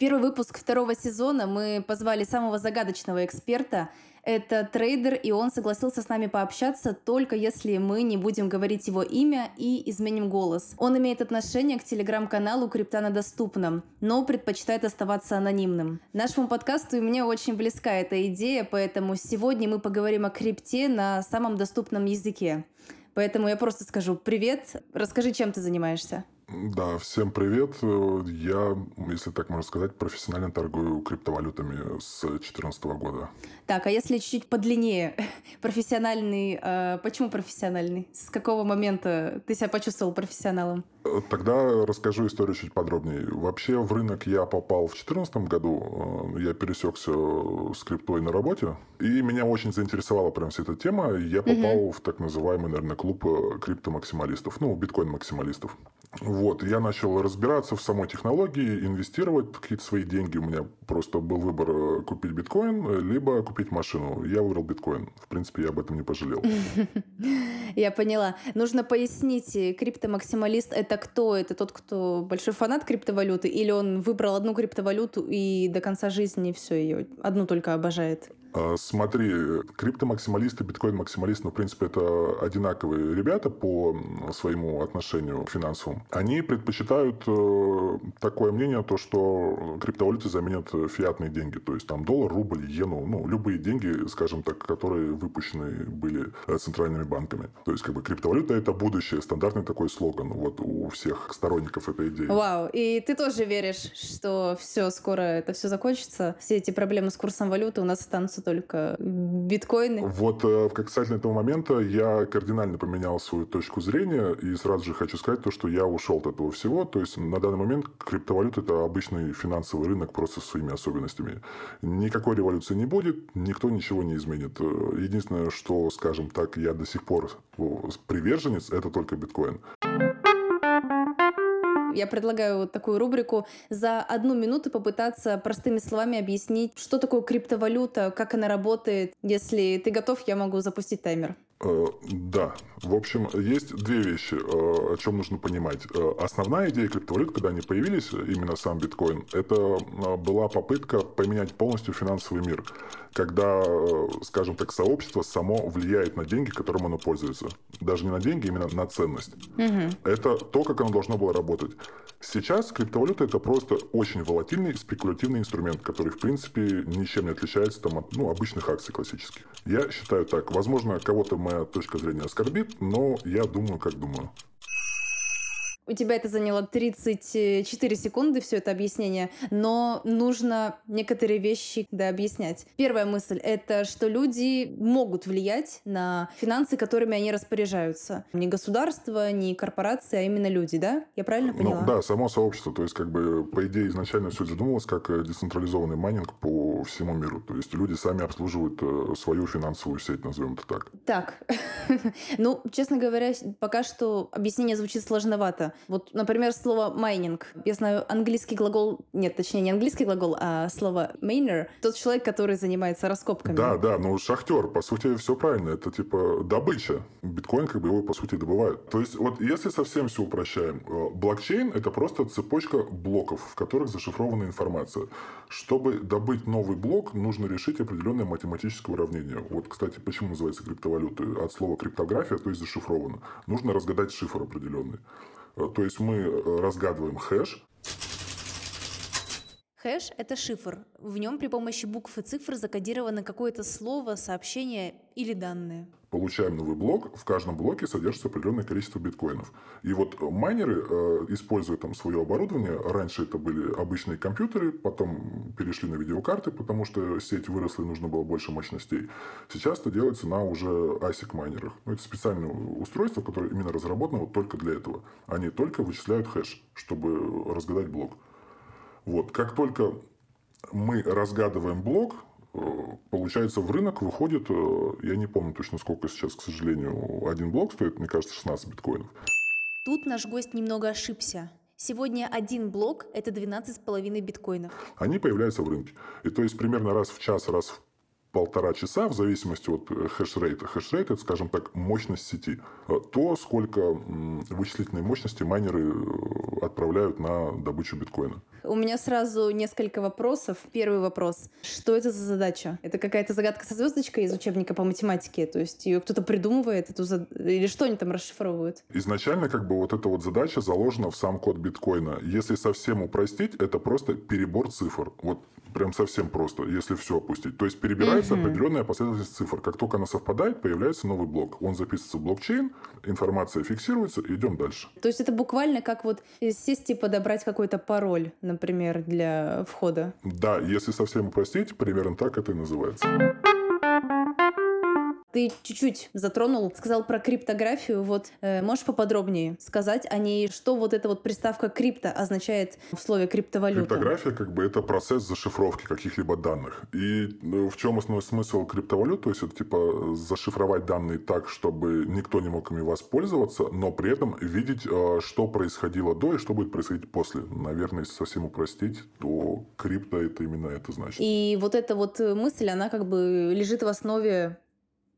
первый выпуск второго сезона мы позвали самого загадочного эксперта. Это трейдер, и он согласился с нами пообщаться только если мы не будем говорить его имя и изменим голос. Он имеет отношение к телеграм-каналу «Крипта на доступном», но предпочитает оставаться анонимным. Нашему подкасту и мне очень близка эта идея, поэтому сегодня мы поговорим о крипте на самом доступном языке. Поэтому я просто скажу привет, расскажи, чем ты занимаешься. Да, всем привет. Я, если так можно сказать, профессионально торгую криптовалютами с 2014 года. Так, а если чуть-чуть подлиннее, профессиональный, э, почему профессиональный? С какого момента ты себя почувствовал профессионалом? Тогда расскажу историю чуть подробнее. Вообще в рынок я попал в 2014 году. Э, я пересекся с криптой на работе. И меня очень заинтересовала прям вся эта тема. Я попал угу. в так называемый, наверное, клуб э, криптомаксималистов. Ну, биткоин-максималистов. Вот, я начал разбираться в самой технологии, инвестировать какие-то свои деньги. У меня просто был выбор э, купить биткоин, либо купить машину. Я выбрал биткоин. В принципе, я об этом не пожалел. Я поняла. Нужно пояснить, криптомаксималист – это кто? Это тот, кто большой фанат криптовалюты? Или он выбрал одну криптовалюту и до конца жизни все ее, одну только обожает? А, смотри, криптомаксималисты, биткоин-максималисты, ну, в принципе, это одинаковые ребята по своему отношению к финансовому. Они предпочитают э, такое мнение, то, что криптовалюты заменят фиатные деньги. То есть, там, доллар, рубль, иену, ну, любые деньги, скажем так, которые выпущены были центральными банками. То есть, как бы, криптовалюта – это будущее. Стандартный такой слоган вот у всех сторонников этой идеи. Вау. И ты тоже веришь, что все, скоро это все закончится? Все эти проблемы с курсом валюты у нас останутся остаются только биткоины. Вот э, касательно этого момента я кардинально поменял свою точку зрения и сразу же хочу сказать то, что я ушел от этого всего. То есть на данный момент криптовалюта это обычный финансовый рынок просто со своими особенностями. Никакой революции не будет, никто ничего не изменит. Э, единственное, что, скажем так, я до сих пор приверженец, это только биткоин. Я предлагаю вот такую рубрику за одну минуту попытаться простыми словами объяснить, что такое криптовалюта, как она работает. Если ты готов, я могу запустить таймер. Э, да. В общем, есть две вещи, э, о чем нужно понимать. Э, основная идея криптовалют, когда они появились, именно сам биткоин, это была попытка поменять полностью финансовый мир. Когда, скажем так, сообщество само влияет на деньги, которым оно пользуется. Даже не на деньги, именно на ценность. Угу. Это то, как оно должно было работать. Сейчас криптовалюта это просто очень волатильный спекулятивный инструмент, который, в принципе, ничем не отличается там, от ну, обычных акций классических. Я считаю так. Возможно, кого-то моя точка зрения оскорбит, но я думаю, как думаю. У тебя это заняло 34 секунды, все это объяснение, но нужно некоторые вещи да, объяснять. Первая мысль — это что люди могут влиять на финансы, которыми они распоряжаются. Не государство, не корпорации, а именно люди, да? Я правильно ну поняла? Ну, да, само сообщество. То есть, как бы, по идее, изначально все задумывалось как э, децентрализованный майнинг по всему миру. То есть, люди сами обслуживают э, свою финансовую сеть, назовем это так. Так. ну, честно говоря, пока что объяснение звучит сложновато. Вот, например, слово майнинг. Я знаю английский глагол, нет, точнее, не английский глагол, а слово майнер. Тот человек, который занимается раскопками. Да, да, ну шахтер, по сути, все правильно. Это типа добыча. Биткоин как бы его, по сути, добывает. То есть, вот если совсем все упрощаем, э, блокчейн – это просто цепочка блоков, в которых зашифрована информация. Чтобы добыть новый блок, нужно решить определенное математическое уравнение. Вот, кстати, почему называется криптовалюта? От слова криптография, то есть зашифровано. Нужно разгадать шифр определенный. Э, то есть мы э, разгадываем хэш. Хэш – это шифр. В нем при помощи букв и цифр закодировано какое-то слово, сообщение или данные. Получаем новый блок, в каждом блоке содержится определенное количество биткоинов. И вот майнеры, э, используя там свое оборудование, раньше это были обычные компьютеры, потом перешли на видеокарты, потому что сеть выросла и нужно было больше мощностей. Сейчас это делается на уже ASIC майнерах. Ну, это специальное устройство, которое именно разработано вот только для этого. Они только вычисляют хэш, чтобы разгадать блок. Вот. Как только мы разгадываем блок, э, получается, в рынок выходит, э, я не помню точно сколько сейчас, к сожалению, один блок стоит, мне кажется, 16 биткоинов. Тут наш гость немного ошибся. Сегодня один блок – это 12,5 биткоинов. Они появляются в рынке. И то есть примерно раз в час, раз в полтора часа, в зависимости от э, хешрейта. Хешрейт – это, скажем так, мощность сети. Э, то, сколько вычислительной мощности майнеры э, отправляют на добычу биткоина. У меня сразу несколько вопросов. Первый вопрос. Что это за задача? Это какая-то загадка со звездочкой из учебника по математике? То есть ее кто-то придумывает? Эту зад... Или что они там расшифровывают? Изначально как бы вот эта вот задача заложена в сам код биткоина. Если совсем упростить, это просто перебор цифр. Вот прям совсем просто, если все опустить. То есть перебирается угу. определенная последовательность цифр. Как только она совпадает, появляется новый блок. Он записывается в блокчейн, информация фиксируется, идем дальше. То есть это буквально как вот сесть и подобрать какой-то пароль, например, для входа. Да, если совсем упростить, примерно так это и называется. Ты чуть-чуть затронул, сказал про криптографию. Вот э, можешь поподробнее сказать о ней, что вот эта вот приставка крипто означает в слове криптовалюта? Криптография как бы это процесс зашифровки каких-либо данных. И ну, в чем основной смысл криптовалют? То есть это типа зашифровать данные так, чтобы никто не мог ими воспользоваться, но при этом видеть, э, что происходило до и что будет происходить после. Наверное, если совсем упростить, то крипто это именно это значит. И вот эта вот мысль, она как бы лежит в основе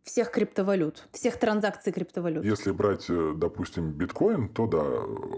всех криптовалют, всех транзакций криптовалют. Если брать, э, допустим, биткоин, то да,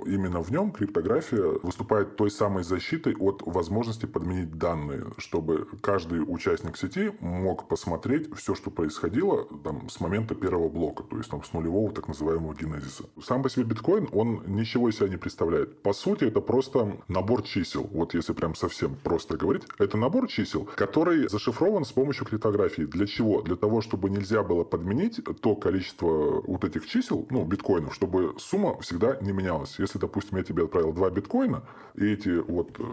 именно в нем криптография выступает той самой защитой от возможности подменить данные, чтобы каждый участник сети мог посмотреть все, что происходило там, с момента первого блока, то есть там, с нулевого так называемого генезиса. Сам по себе биткоин, он ничего из себя не представляет. По сути, это просто набор чисел. Вот если прям совсем просто говорить, это набор чисел, который зашифрован с помощью криптографии. Для чего? Для того, чтобы нельзя было было подменить то количество вот этих чисел, ну, биткоинов, чтобы сумма всегда не менялась. Если, допустим, я тебе отправил два биткоина, и эти вот, э,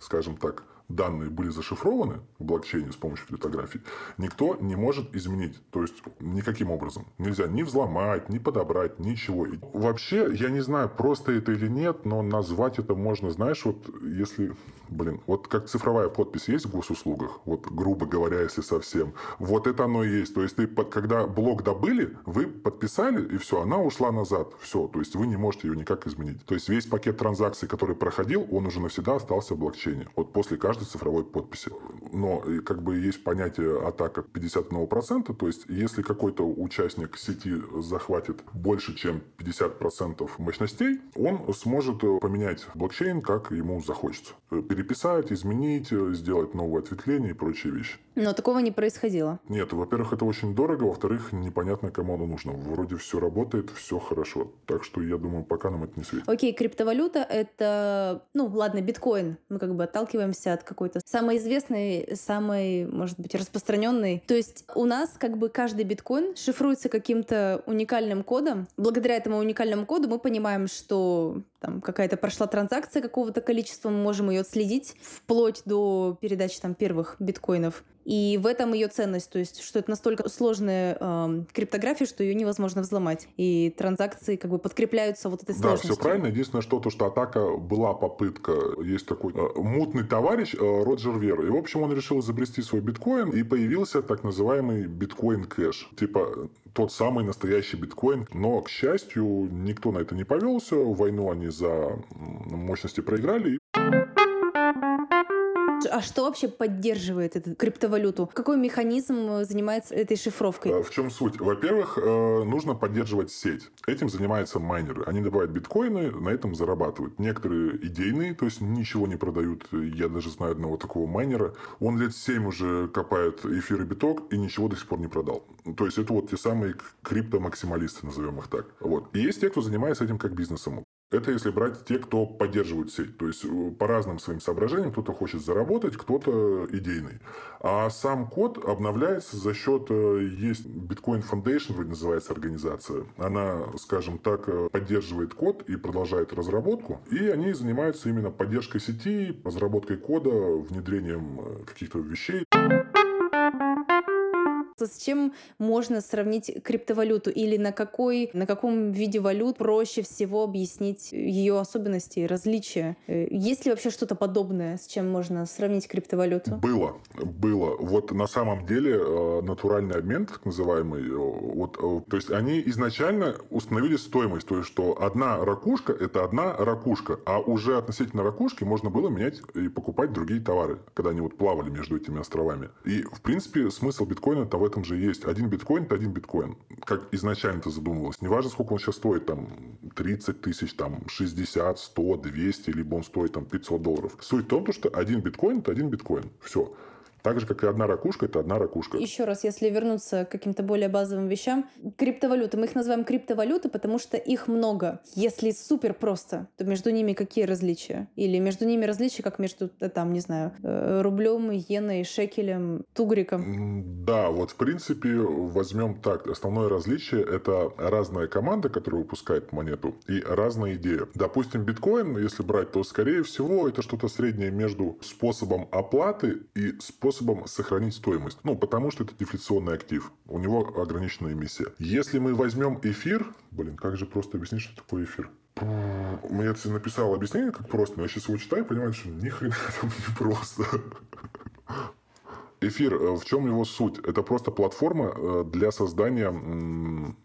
скажем так, данные были зашифрованы в блокчейне с помощью криптографии, никто не может изменить. То есть никаким образом. Нельзя ни взломать, ни подобрать, ничего. И вообще, я не знаю, просто это или нет, но назвать это можно, знаешь, вот если, блин, вот как цифровая подпись есть в госуслугах, вот грубо говоря, если совсем, вот это оно и есть. То есть ты, когда блок добыли, вы подписали, и все, она ушла назад. Все, то есть вы не можете ее никак изменить. То есть весь пакет транзакций, который проходил, он уже навсегда остался в блокчейне. Вот после каждого каждой цифровой подписи. Но как бы есть понятие атака 51%, то есть если какой-то участник сети захватит больше, чем 50% мощностей, он сможет поменять блокчейн, как ему захочется. Переписать, изменить, сделать новое ответвление и прочие вещи. Но такого не происходило. Нет, во-первых, это очень дорого, во-вторых, непонятно, кому оно нужно. Вроде все работает, все хорошо. Так что я думаю, пока нам это не светит. Окей, криптовалюта это, ну ладно, биткоин. Мы как бы отталкиваемся от какой-то самой известной, самой, может быть, распространенной. То есть у нас как бы каждый биткоин шифруется каким-то уникальным кодом. Благодаря этому уникальному коду мы понимаем, что там какая-то прошла транзакция какого-то количества, мы можем ее отследить вплоть до передачи там первых биткоинов. И в этом ее ценность, то есть, что это настолько сложная э, криптография, что ее невозможно взломать. И транзакции как бы подкрепляются вот этой сложностью. Да, все правильно. Единственное, что то, что атака была попытка, есть такой э, мутный товарищ э, Роджер Вер. И, в общем, он решил изобрести свой биткоин, и появился так называемый биткоин кэш. Типа тот самый настоящий биткоин. Но, к счастью, никто на это не повелся. Войну они за мощности проиграли. А что вообще поддерживает эту криптовалюту? Какой механизм занимается этой шифровкой? А в чем суть? Во-первых, э, нужно поддерживать сеть. Этим занимаются майнеры. Они добывают биткоины, на этом зарабатывают. Некоторые идейные, то есть ничего не продают. Я даже знаю одного такого майнера. Он лет 7 уже копает эфир и биток и ничего до сих пор не продал. То есть это вот те самые криптомаксималисты, назовем их так. Вот. И есть те, кто занимается этим как бизнесом. Это если брать те, кто поддерживают сеть. То есть э, по разным своим соображениям кто-то хочет заработать, кто-то идейный. А сам код обновляется за счет... Э, есть Bitcoin Foundation, вроде называется организация. Она, скажем так, э, поддерживает код и продолжает разработку. И они занимаются именно поддержкой сети, разработкой кода, внедрением каких-то вещей. С чем можно сравнить криптовалюту или на какой, на каком виде валют проще всего объяснить ее особенности и различия? Э, есть ли вообще что-то подобное, с чем можно сравнить криптовалюту? Было, было. Вот на самом деле э, натуральный обмен, так называемый, э, вот, то есть они изначально установили стоимость, то есть что одна ракушка – это одна ракушка, а уже относительно ракушки можно было менять и покупать другие товары, когда они вот плавали между этими островами. И, в принципе, смысл биткоина того этом же есть. Один биткоин – это один биткоин. Как изначально это задумывалось. Неважно, сколько он сейчас стоит, там, 30 тысяч, там, 60, 100, 200, либо он стоит, там, 500 долларов. Суть в том, что один биткоин – это один биткоин. Все. Так же, как и одна ракушка, это одна ракушка. Еще раз, если вернуться к каким-то более базовым вещам. Криптовалюты. Мы их называем криптовалюты, потому что их много. Если супер просто, то между ними какие различия? Или между ними различия, как между, там, не знаю, э, рублем, иеной, шекелем, тугриком? Да, вот в принципе возьмем так. Основное различие — это разная команда, которая выпускает монету, и разная идея. Допустим, биткоин, если брать, то, скорее всего, это что-то среднее между способом оплаты и способом способом сохранить стоимость. Ну, потому что это дефляционный актив. У него ограниченная эмиссия. Если мы возьмем эфир... Блин, как же просто объяснить, что такое эфир? Я тебе написал объяснение, как просто, но я сейчас его читаю и понимаю, что ни хрена там не просто. Эфир, э, в чем его суть? Это просто платформа э, для создания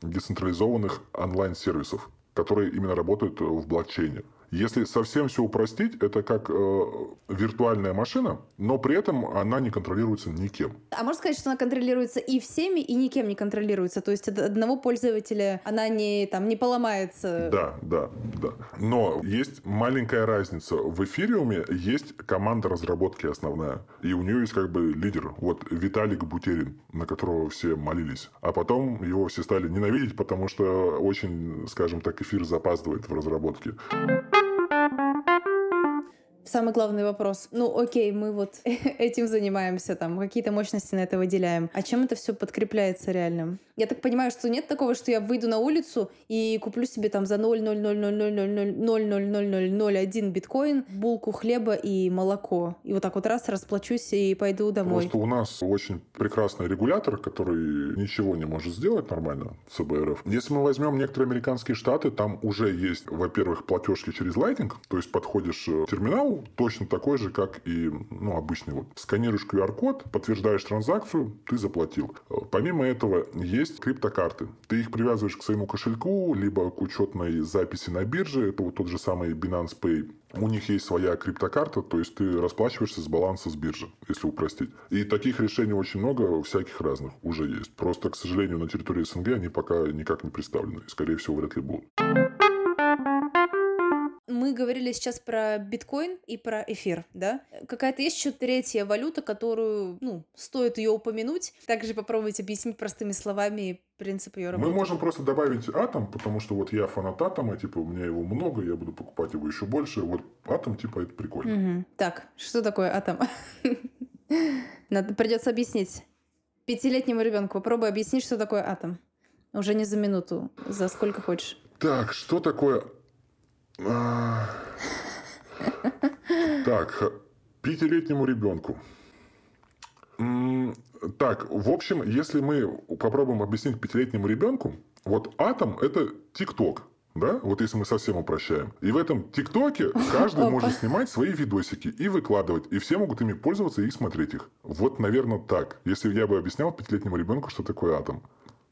децентрализованных онлайн-сервисов, которые именно работают в блокчейне. Если совсем все упростить, это как э, виртуальная машина, но при этом она не контролируется никем. А можно сказать, что она контролируется и всеми, и никем не контролируется? То есть от одного пользователя она не, там, не поломается? Да, да, да. Но есть маленькая разница. В эфириуме есть команда разработки основная, и у нее есть как бы лидер. Вот Виталик Бутерин, на которого все молились. А потом его все стали ненавидеть, потому что очень, скажем так, эфир запаздывает в разработке самый главный вопрос. Ну, окей, мы вот этим занимаемся, там, какие-то мощности на это выделяем. А чем это все подкрепляется реально? Я так понимаю, что нет такого, что я выйду на улицу и куплю себе там за 0,00000000001 биткоин булку хлеба и молоко. И вот так вот раз расплачусь и пойду домой. Просто у нас очень прекрасный регулятор, который ничего не может сделать нормально, ЦБРФ. Если мы возьмем некоторые американские штаты, там уже есть, во-первых, платежки через Lightning, то есть подходишь к терминалу, точно такой же, как и ну, обычный. Вот. Сканируешь QR-код, подтверждаешь транзакцию, ты заплатил. Помимо этого, есть криптокарты. Ты их привязываешь к своему кошельку, либо к учетной записи на бирже. Это вот тот же самый Binance Pay. У них есть своя криптокарта, то есть ты расплачиваешься с баланса с биржи, если упростить. И таких решений очень много, всяких разных уже есть. Просто, к сожалению, на территории СНГ они пока никак не представлены. Скорее всего, вряд ли будут. Мы говорили сейчас про биткоин и про эфир, да? Какая-то есть еще третья валюта, которую, ну, стоит ее упомянуть. Также попробовать объяснить простыми словами принцип ее работы. Мы можем просто добавить атом, потому что вот я фанат атома, типа у меня его много, я буду покупать его еще больше. Вот атом, типа, это прикольно. Угу. Так, что такое атом? Надо придется объяснить. Пятилетнему ребенку попробуй объяснить, что такое атом. Уже не за минуту, за сколько хочешь. Так, что такое. Так, пятилетнему ребенку. Так, в общем, если мы попробуем объяснить пятилетнему ребенку, вот атом это ТикТок. Да? Вот если мы совсем упрощаем. И в этом ТикТоке каждый может снимать свои видосики и выкладывать. И все могут ими пользоваться и смотреть их. Вот, наверное, так. Если я бы объяснял пятилетнему ребенку, что такое атом.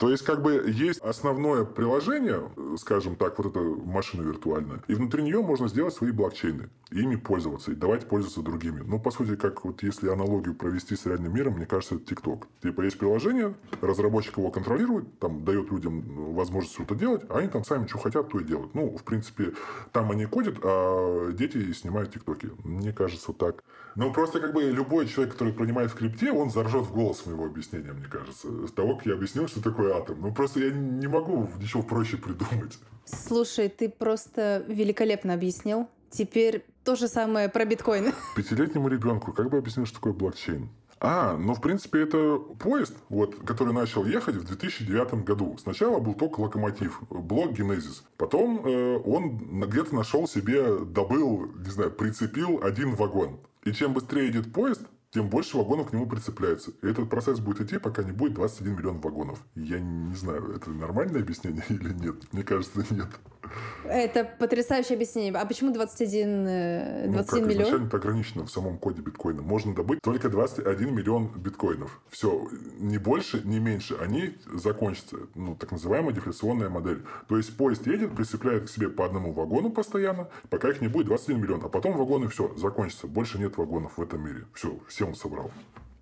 То есть, как бы есть основное приложение, скажем так, вот эта машина виртуальная, и внутри нее можно сделать свои блокчейны, ими пользоваться, и давать пользоваться другими. Ну, по сути, как вот если аналогию провести с реальным миром, мне кажется, это TikTok. Типа есть приложение, разработчик его контролирует, там дает людям возможность что-то делать, а они там сами что хотят, то и делают. Ну, в принципе, там они кодят, а дети снимают ТикТоки. Мне кажется, так. Ну, просто как бы любой человек, который принимает в крипте, он заржет в голос моего объяснения, мне кажется. С того, как я объяснил, что такое атом. Ну, просто я не могу ничего проще придумать. Слушай, ты просто великолепно объяснил. Теперь то же самое про биткоин. Пятилетнему ребенку как бы объяснил, что такое блокчейн? А, ну, в принципе, это поезд, вот, который начал ехать в 2009 году. Сначала был только локомотив, блок Генезис. Потом э, он где-то нашел себе, добыл, не знаю, прицепил один вагон. И чем быстрее идет поезд, тем больше вагонов к нему прицепляется. И этот процесс будет идти, пока не будет 21 миллион вагонов. Я не знаю, это нормальное объяснение или нет. Мне кажется, нет. Это потрясающее объяснение. А почему 21, 21 ну, как миллион? изначально это ограничено в самом коде биткоина. Можно добыть только 21 миллион биткоинов. Все, ни больше, ни меньше. Они закончатся. Ну, так называемая дефляционная модель. То есть поезд едет, прицепляет к себе по одному вагону постоянно, пока их не будет 21 миллион. А потом вагоны все, закончатся. Больше нет вагонов в этом мире. Все, все он собрал.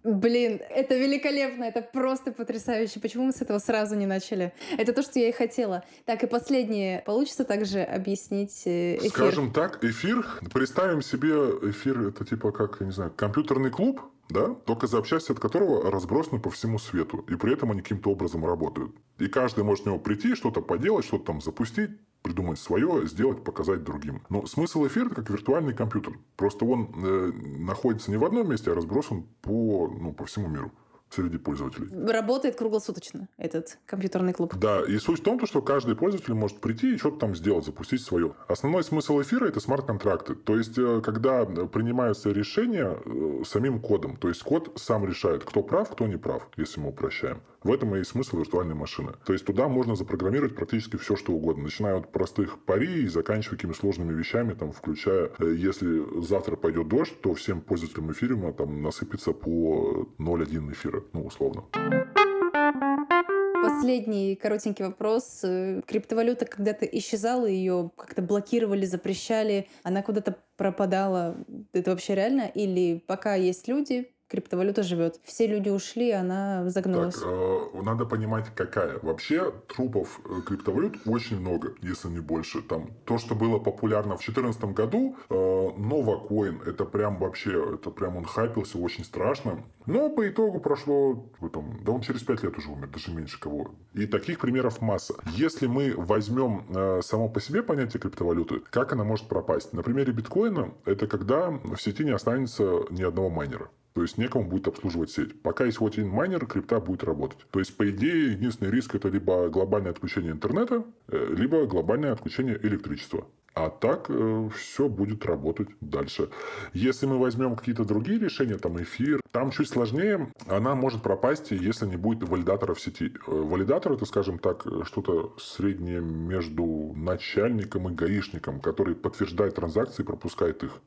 Блин, это великолепно, это просто потрясающе. Почему мы с этого сразу не начали? Это то, что я и хотела. Так, и последнее. Получится также объяснить э, эфир? Скажем так, эфир, представим себе эфир, это типа как, я не знаю, компьютерный клуб, да, только запчасти от которого разбросаны по всему свету, и при этом они каким-то образом работают. И каждый может в него прийти, что-то поделать, что-то там запустить, придумать свое, сделать, показать другим. Но смысл эфира как виртуальный компьютер. Просто он э, находится не в одном месте, а разбросан по, ну, по всему миру среди пользователей. Работает круглосуточно этот компьютерный клуб. Да, и суть в том, что каждый пользователь может прийти и что-то там сделать, запустить свое. Основной смысл эфира – это смарт-контракты. То есть, э, когда принимаются решения э, самим кодом. То есть, код сам решает, кто прав, кто не прав, если мы упрощаем. В этом и смысл виртуальной машины. То есть, туда можно запрограммировать практически все, что угодно. Начиная от простых пари и заканчивая какими сложными вещами, там, включая, э, если завтра пойдет дождь, то всем пользователям эфириума там насыпется по 0,1 эфира ну, условно. Последний коротенький вопрос. Э, криптовалюта когда-то исчезала, ее как-то блокировали, запрещали, она куда-то пропадала. Это вообще реально? Или пока есть люди, криптовалюта живет. Все люди ушли, она загнулась. Так, э, надо понимать, какая. Вообще трупов э, криптовалют очень много, если не больше. Там то, что было популярно в 2014 году, э, Новокоин, это прям вообще, это прям он хайпился очень страшно. Но по итогу прошло, там, да он через 5 лет уже умер, даже меньше кого. И таких примеров масса. Если мы возьмем э, само по себе понятие криптовалюты, как она может пропасть? На примере биткоина, это когда в сети не останется ни одного майнера. То есть некому будет обслуживать сеть. Пока есть хоть один майнер, крипта будет работать. То есть, по идее, единственный риск это либо глобальное отключение интернета, э, либо глобальное отключение электричества. А так э, все будет работать дальше. Если мы возьмем какие-то другие решения, там эфир, там чуть сложнее, она может пропасть, если не будет валидатора в сети. Э, валидатор это, скажем так, что-то среднее между начальником и гаишником, который подтверждает транзакции и пропускает их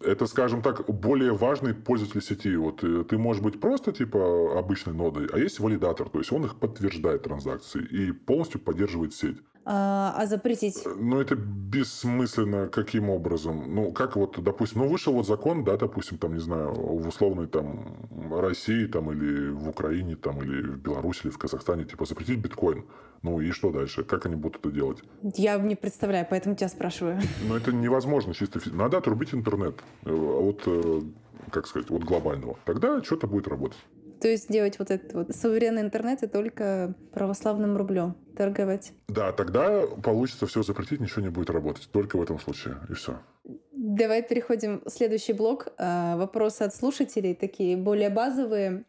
это, скажем так, более важный пользователь сети. Вот э, ты можешь быть просто типа обычной нодой, а есть валидатор, то есть он их подтверждает транзакции и полностью поддерживает сеть. А, а запретить? Э, ну, это бессмысленно. Каким образом? Ну, как вот, допустим, ну, вышел вот закон, да, допустим, там, не знаю, в условной там России, там, или в Украине, там, или в Беларуси, или в Казахстане, типа, запретить биткоин. Ну, и что дальше? Как они будут это делать? Я не представляю, поэтому тебя спрашиваю. Ну, это невозможно чисто Надо отрубить интернет э, от, э, как сказать, от глобального. Тогда что-то будет работать. То есть делать вот этот вот суверенный интернет и только православным рублем торговать. Да, тогда получится все запретить, ничего не будет работать. Только в этом случае, и все. Давай переходим в следующий блок. А, вопросы от слушателей, такие более базовые.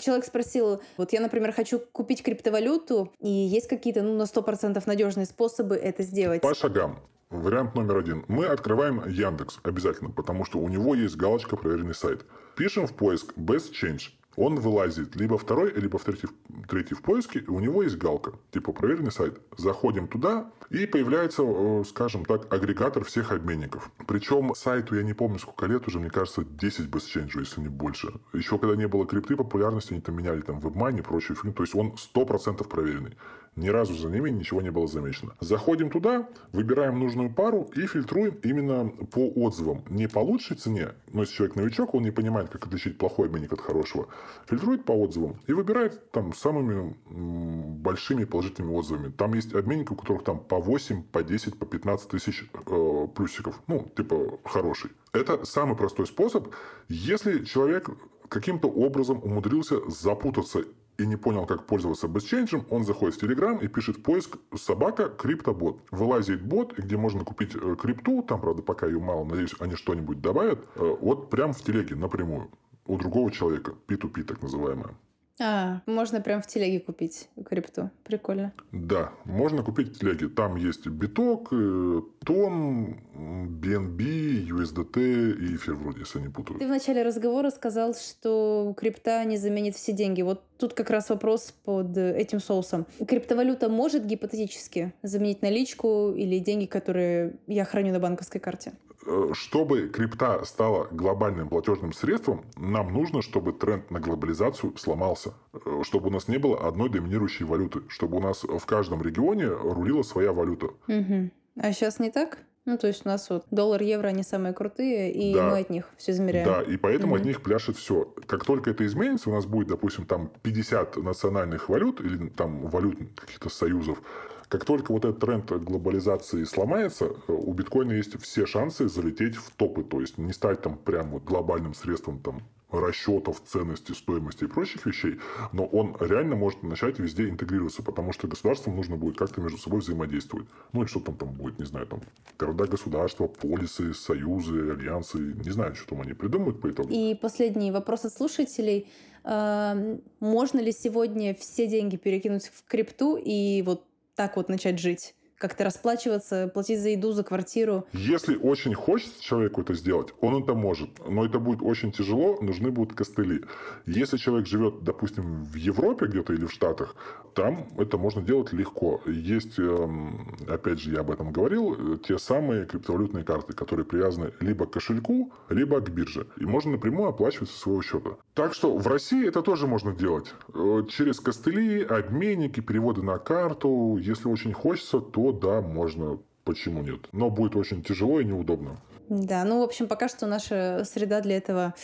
Человек спросил, вот я, например, хочу купить криптовалюту, и есть какие-то, ну, на 100% надежные способы это сделать? По шагам. Вариант номер один. Мы открываем Яндекс обязательно, потому что у него есть галочка «Проверенный сайт». Пишем в поиск «Best Change». Он вылазит либо второй, либо в третий, третий в поиске, у него есть галка, типа проверенный сайт. Заходим туда, и появляется, э, скажем так, агрегатор всех обменников. Причем сайту, я не помню, сколько лет уже, мне кажется, 10 без change, если не больше. Еще когда не было крипты популярности, они там меняли там WebMoney и прочие фильмы. То есть он 100% проверенный. Ни разу за ними ничего не было замечено. Заходим туда, выбираем нужную пару и фильтруем именно по отзывам. Не по лучшей цене, но если человек новичок, он не понимает, как отличить плохой обменник от хорошего. Фильтрует по отзывам и выбирает там самыми большими положительными отзывами. Там есть обменники, у которых там по 8, по 10, по 15 тысяч э, плюсиков. Ну, типа хороший. Это самый простой способ. Если человек каким-то образом умудрился запутаться и не понял, как пользоваться бесченджем, он заходит в Telegram и пишет поиск «собака криптобот». Вылазит бот, где можно купить э, крипту, там, правда, пока ее мало, надеюсь, они что-нибудь добавят, э, вот прям в телеге напрямую у другого человека, P2P так называемое. А, можно прям в телеге купить крипту. Прикольно. Да, можно купить в телеге. Там есть биток, э, тон, BNB, USDT и эфир вроде, если не путаю. Ты в начале разговора сказал, что крипта не заменит все деньги. Вот тут как раз вопрос под этим соусом. Криптовалюта может гипотетически заменить наличку или деньги, которые я храню на банковской карте? Э, чтобы крипта стала глобальным платежным средством, нам нужно, чтобы тренд на глобализацию сломался. Э, чтобы у нас не было одной доминирующей валюты. Чтобы у нас в каждом регионе рулила своя валюта. Угу. А сейчас не так? Ну, то есть у нас вот доллар, евро, они самые крутые, и да. мы от них все измеряем. Да, и поэтому угу. от них пляшет все. Как только это изменится, у нас будет, допустим, там 50 национальных валют или там валют каких-то союзов, как только вот этот тренд глобализации сломается, у биткоина есть все шансы залететь в топы, то есть не стать там прям вот глобальным средством там расчетов ценности, стоимости и прочих вещей, но он реально может начать везде интегрироваться, потому что государствам нужно будет как-то между собой взаимодействовать. Ну, и что там, там будет, не знаю, там города-государства, полисы, союзы, альянсы, не знаю, что там они придумают по итогу. И последний вопрос от слушателей. Можно ли сегодня все деньги перекинуть в крипту и вот так вот начать жить? Как-то расплачиваться, платить за еду, за квартиру. Если очень хочется человеку это сделать, он это может. Но это будет очень тяжело, нужны будут костыли. Если человек живет, допустим, в Европе где-то или в Штатах, там это можно делать легко. Есть, эм, опять же, я об этом говорил, те самые криптовалютные карты, которые привязаны либо к кошельку, либо к бирже. И можно напрямую оплачивать со своего счета. Так что в России это тоже можно делать. Э, через костыли, обменники, переводы на карту. Если очень хочется, то да, можно, почему нет. Но будет очень тяжело и неудобно. Да, ну, в общем, пока что наша среда для этого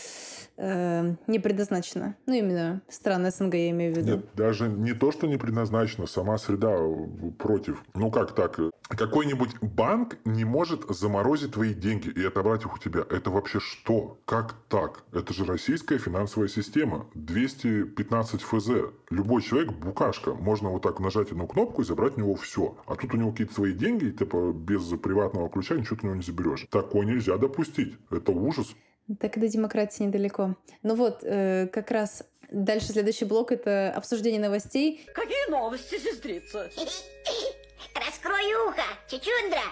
э, не предназначена. Ну, именно страны СНГ я имею в виду. Нет, даже не то, что не предназначена, сама среда против. Ну, как так? Какой-нибудь банк не может заморозить твои деньги и отобрать их у тебя. Это вообще что? Как так? Это же российская финансовая система. 215 ФЗ. Любой человек букашка. Можно вот так нажать одну кнопку и забрать у него все. А тут у него какие-то свои деньги, и типа без приватного ключа ничего ты у него не заберешь. Такое нельзя допустить. Это ужас. Так до демократии недалеко. Ну вот, э, как раз дальше следующий блок — это обсуждение новостей. Какие новости, сестрица? Раскрой ухо, чучундра!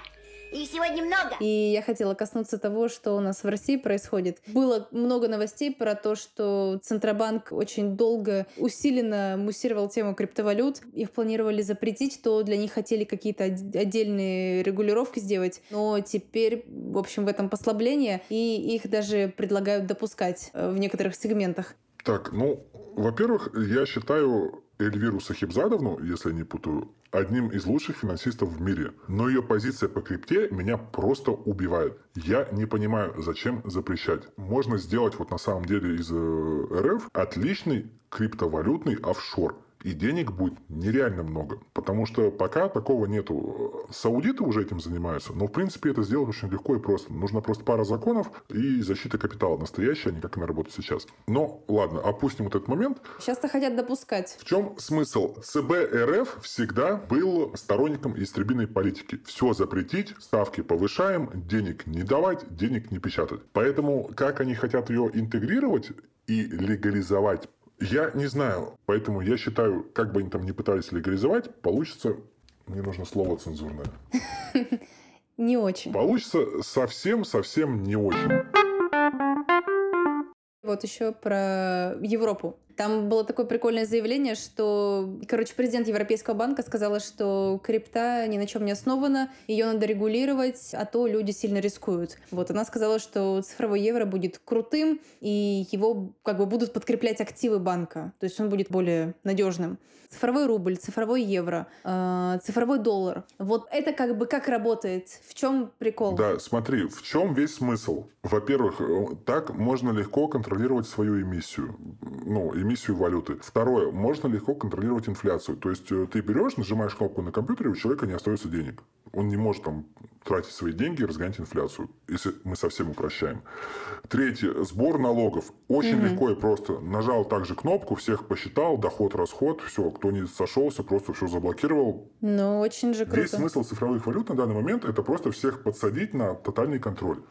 Их сегодня много. И я хотела коснуться того, что у нас в России происходит. Было много новостей про то, что Центробанк очень долго усиленно муссировал тему криптовалют. Их планировали запретить, то для них хотели какие-то отдельные регулировки сделать. Но теперь, в общем, в этом послабление, и их даже предлагают допускать э, в некоторых сегментах. Так, ну, во-первых, я считаю Эльвиру Сахибзадовну, если я не путаю, одним из лучших финансистов в мире. Но ее позиция по крипте меня просто убивает. Я не понимаю, зачем запрещать. Можно сделать вот на самом деле из э, РФ отличный криптовалютный офшор и денег будет нереально много. Потому что пока такого нету. Саудиты уже этим занимаются, но в принципе это сделать очень легко и просто. Нужна просто пара законов и защита капитала настоящая, а не как она работает сейчас. Но ладно, опустим вот этот момент. Сейчас-то хотят допускать. В чем смысл? ЦБ РФ всегда был сторонником истребиной политики. Все запретить, ставки повышаем, денег не давать, денег не печатать. Поэтому как они хотят ее интегрировать и легализовать я не знаю, поэтому я считаю, как бы они там ни пытались легализовать, получится, мне нужно слово цензурное. Не очень. Получится совсем-совсем не очень. Вот еще про Европу. Там было такое прикольное заявление, что, короче, президент Европейского банка сказала, что крипта ни на чем не основана, ее надо регулировать, а то люди сильно рискуют. Вот она сказала, что цифровой евро будет крутым, и его как бы будут подкреплять активы банка, то есть он будет более надежным. Цифровой рубль, цифровой евро, э, цифровой доллар. Вот это как бы как работает? В чем прикол? Да, смотри, в чем весь смысл? Во-первых, э, так можно легко контролировать свою эмиссию. Ну, эмиссию валюты. Второе, можно легко контролировать инфляцию. То есть э, ты берешь, нажимаешь кнопку на компьютере, у человека не остается денег. Он не может там тратить свои деньги и разгонять инфляцию, если мы совсем упрощаем. Третье, сбор налогов. Очень угу. легко и просто. Нажал также кнопку, всех посчитал, доход, расход, все, кто не сошелся, просто все заблокировал. Ну, очень же круто. Весь смысл цифровых валют на данный момент это просто всех подсадить на тотальный контроль.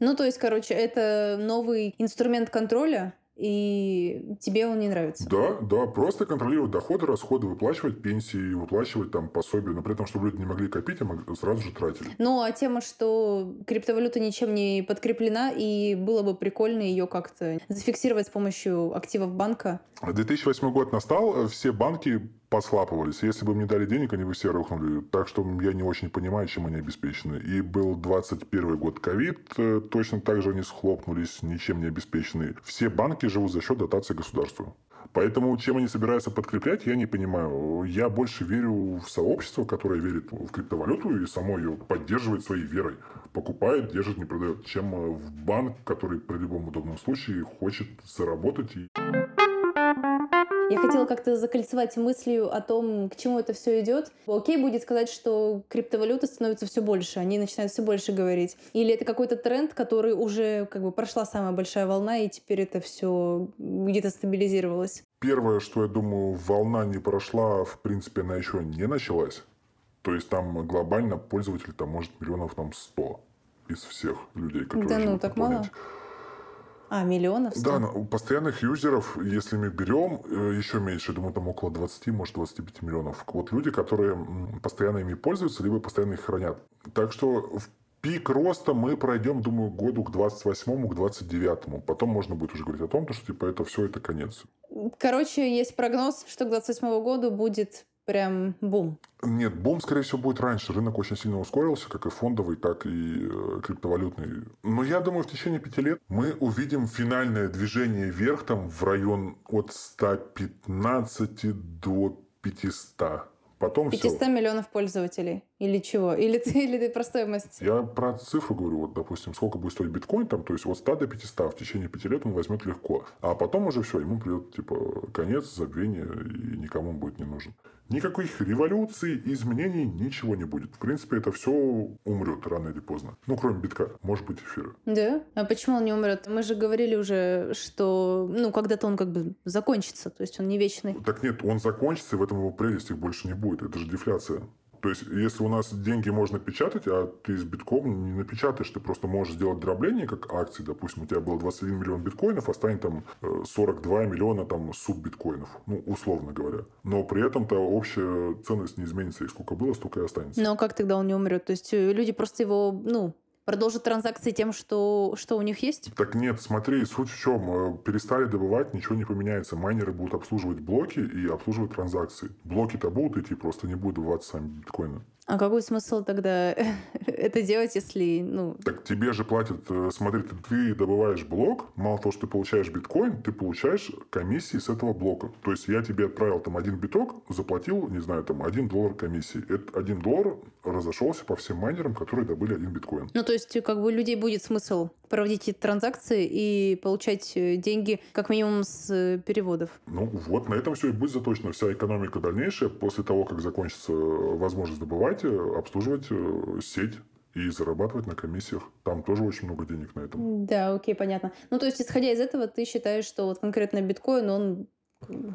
Ну, то есть, короче, это новый инструмент контроля, и тебе он не нравится. Да, да, просто контролировать доходы, расходы, выплачивать пенсии, выплачивать там пособия, но при этом, чтобы люди не могли копить, а сразу же тратили. Ну, а тема, что криптовалюта ничем не подкреплена, и было бы прикольно ее как-то зафиксировать с помощью активов банка. 2008 год настал, все банки послапывались. Если бы им не дали денег, они бы все рухнули. Так что я не очень понимаю, чем они обеспечены. И был 21 год ковид, э, точно так же они схлопнулись, ничем не обеспечены. Все банки живут за счет дотации государству. Поэтому чем они собираются подкреплять, я не понимаю. Я больше верю в сообщество, которое верит в криптовалюту и само ее поддерживает своей верой. Покупает, держит, не продает, чем в банк, который при любом удобном случае хочет заработать. Я хотела как-то закольцевать мыслью о том, к чему это все идет. Окей будет сказать, что криптовалюты становятся все больше, они начинают все больше говорить. Или это какой-то тренд, который уже как бы прошла самая большая волна, и теперь это все где-то стабилизировалось. Первое, что я думаю, волна не прошла, в принципе, она еще не началась. То есть там глобально пользователей там может миллионов там 100 из всех людей, которые Да ну, так мало. А, миллионов? 100? Да, постоянных юзеров, если мы берем, э, еще меньше, думаю, там около 20, может, 25 миллионов. Вот люди, которые постоянно ими пользуются, либо постоянно их хранят. Так что в пик роста мы пройдем, думаю, году к 28-му, к 29-му. Потом можно будет уже говорить о том, что типа это все, это конец. Короче, есть прогноз, что к 28 году будет прям бум? Нет, бум, скорее всего, будет раньше. Рынок очень сильно ускорился, как и фондовый, так и э, криптовалютный. Но я думаю, в течение пяти лет мы увидим финальное движение вверх там в район от 115 до 500. Потом 500 все. миллионов пользователей. Или чего? Или ты, или ты про стоимость? Я про цифру говорю. Вот, допустим, сколько будет стоить биткоин, там, то есть от 100 до 500 в течение пяти лет он возьмет легко. А потом уже все, ему придет, типа, конец, забвение, и никому он будет не нужен. Никаких революций, изменений, ничего не будет. В принципе, это все умрет рано или поздно. Ну, кроме битка. Может быть, эфира. Да? А почему он не умрет? Мы же говорили уже, что, ну, когда-то он как бы закончится, то есть он не вечный. Так нет, он закончится, и в этом его прелесть, их больше не будет. Это же дефляция. То есть, если у нас деньги можно печатать, а ты с битком не напечатаешь, ты просто можешь сделать дробление, как акции, допустим, у тебя было 21 миллион биткоинов, а станет там 42 миллиона там суббиткоинов, ну, условно говоря. Но при этом-то общая ценность не изменится, и сколько было, столько и останется. Но как тогда он не умрет? То есть, э, люди просто его, ну, продолжат транзакции тем, что, что у них есть? Так нет, смотри, суть в чем. Э, перестали добывать, ничего не поменяется. Майнеры будут обслуживать блоки и обслуживать транзакции. Блоки-то будут идти, просто не будут добываться сами биткоины. А какой смысл тогда это делать, если, ну... Так тебе же платят, э, смотри, ты, ты добываешь блок, мало того, что ты получаешь биткоин, ты получаешь комиссии с этого блока. То есть я тебе отправил там один биток, заплатил, не знаю, там один доллар комиссии. Этот один доллар разошелся по всем майнерам, которые добыли один биткоин. Ну, то есть, как бы у людей будет смысл проводить эти транзакции и получать э, деньги как минимум с э, переводов. Ну, вот на этом все и будет заточена вся экономика дальнейшая. После того, как закончится возможность добывать, обслуживать э, сеть и зарабатывать на комиссиях. Там тоже очень много денег на этом. Да, окей, понятно. Ну, то есть, исходя из этого, ты считаешь, что вот конкретно биткоин, он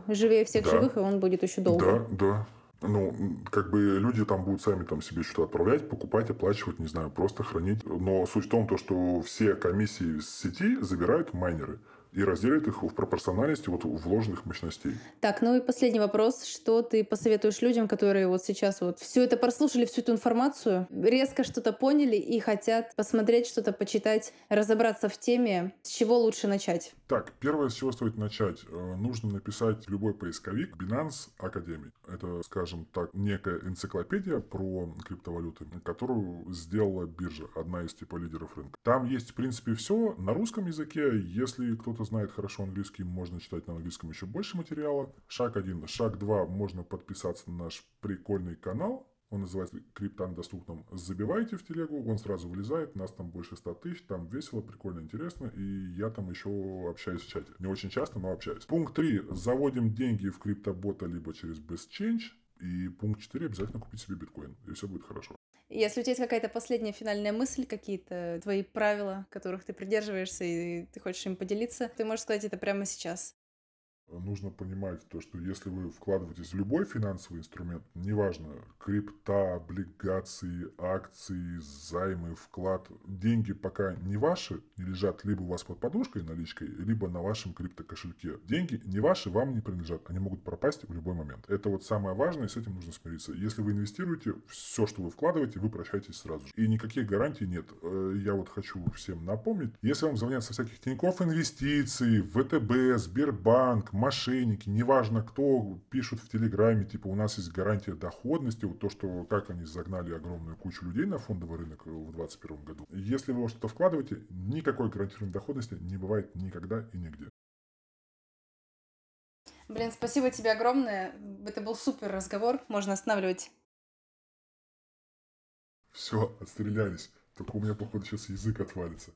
живее всех Да. живых, и он будет еще долго. Да, да. Ну, как бы люди там будут сами там себе что-то отправлять, покупать, оплачивать, не знаю, просто хранить. Но суть в том, то, что все комиссии с сети забирают майнеры и разделяют их в пропорциональности вот вложенных мощностей. Так, ну и последний вопрос. Что ты посоветуешь людям, которые вот сейчас вот все это прослушали, всю эту информацию, резко что-то поняли и хотят посмотреть что-то, почитать, разобраться в теме, с чего лучше начать? Так, первое, с чего стоит начать. Э, Нужно написать любой поисковик Binance Academy. Это, скажем так, некая энциклопедия про криптовалюты, которую сделала биржа, одна из типа лидеров рынка. Там есть, в принципе, все на русском языке. Если кто-то знает хорошо английский, можно читать на английском еще больше материала. Шаг один. Шаг два. Можно подписаться на наш прикольный канал. Он называется «Криптан доступным». Забивайте в телегу, он сразу вылезает. Нас там больше 100 тысяч. Там весело, прикольно, интересно. И я там еще общаюсь в чате. Не очень часто, но общаюсь. Пункт 3. Заводим деньги в криптобота либо через BestChange. И пункт 4. Обязательно купить себе биткоин. И все будет хорошо. Если у тебя есть какая-то последняя финальная мысль, какие-то твои правила, которых ты придерживаешься, и ты хочешь им поделиться, ты можешь сказать это прямо сейчас. Нужно понимать то, что если вы вкладываетесь в любой финансовый инструмент, неважно, крипта, облигации, акции, займы, вклад, деньги пока не ваши, не лежат либо у вас под подушкой наличкой, либо на вашем криптокошельке. Деньги не ваши, вам не принадлежат, они могут пропасть в любой момент. Это вот самое важное, и с этим нужно смириться. Если вы инвестируете, все, что вы вкладываете, вы прощаетесь сразу же. И никаких гарантий нет. Э, Я вот хочу всем напомнить, если вам звонят со всяких Тинькофф инвестиций, ВТБ, Сбербанк, мошенники, неважно кто, пишут в Телеграме, типа у нас есть гарантия доходности, вот то, что как они загнали огромную кучу людей на фондовый рынок в 2021 году. Если вы во что-то вкладываете, никакой гарантированной доходности не бывает никогда и нигде. Блин, спасибо тебе огромное. Это был супер разговор. Можно останавливать. Все, отстрелялись. Только у меня, походу, сейчас язык отвалится.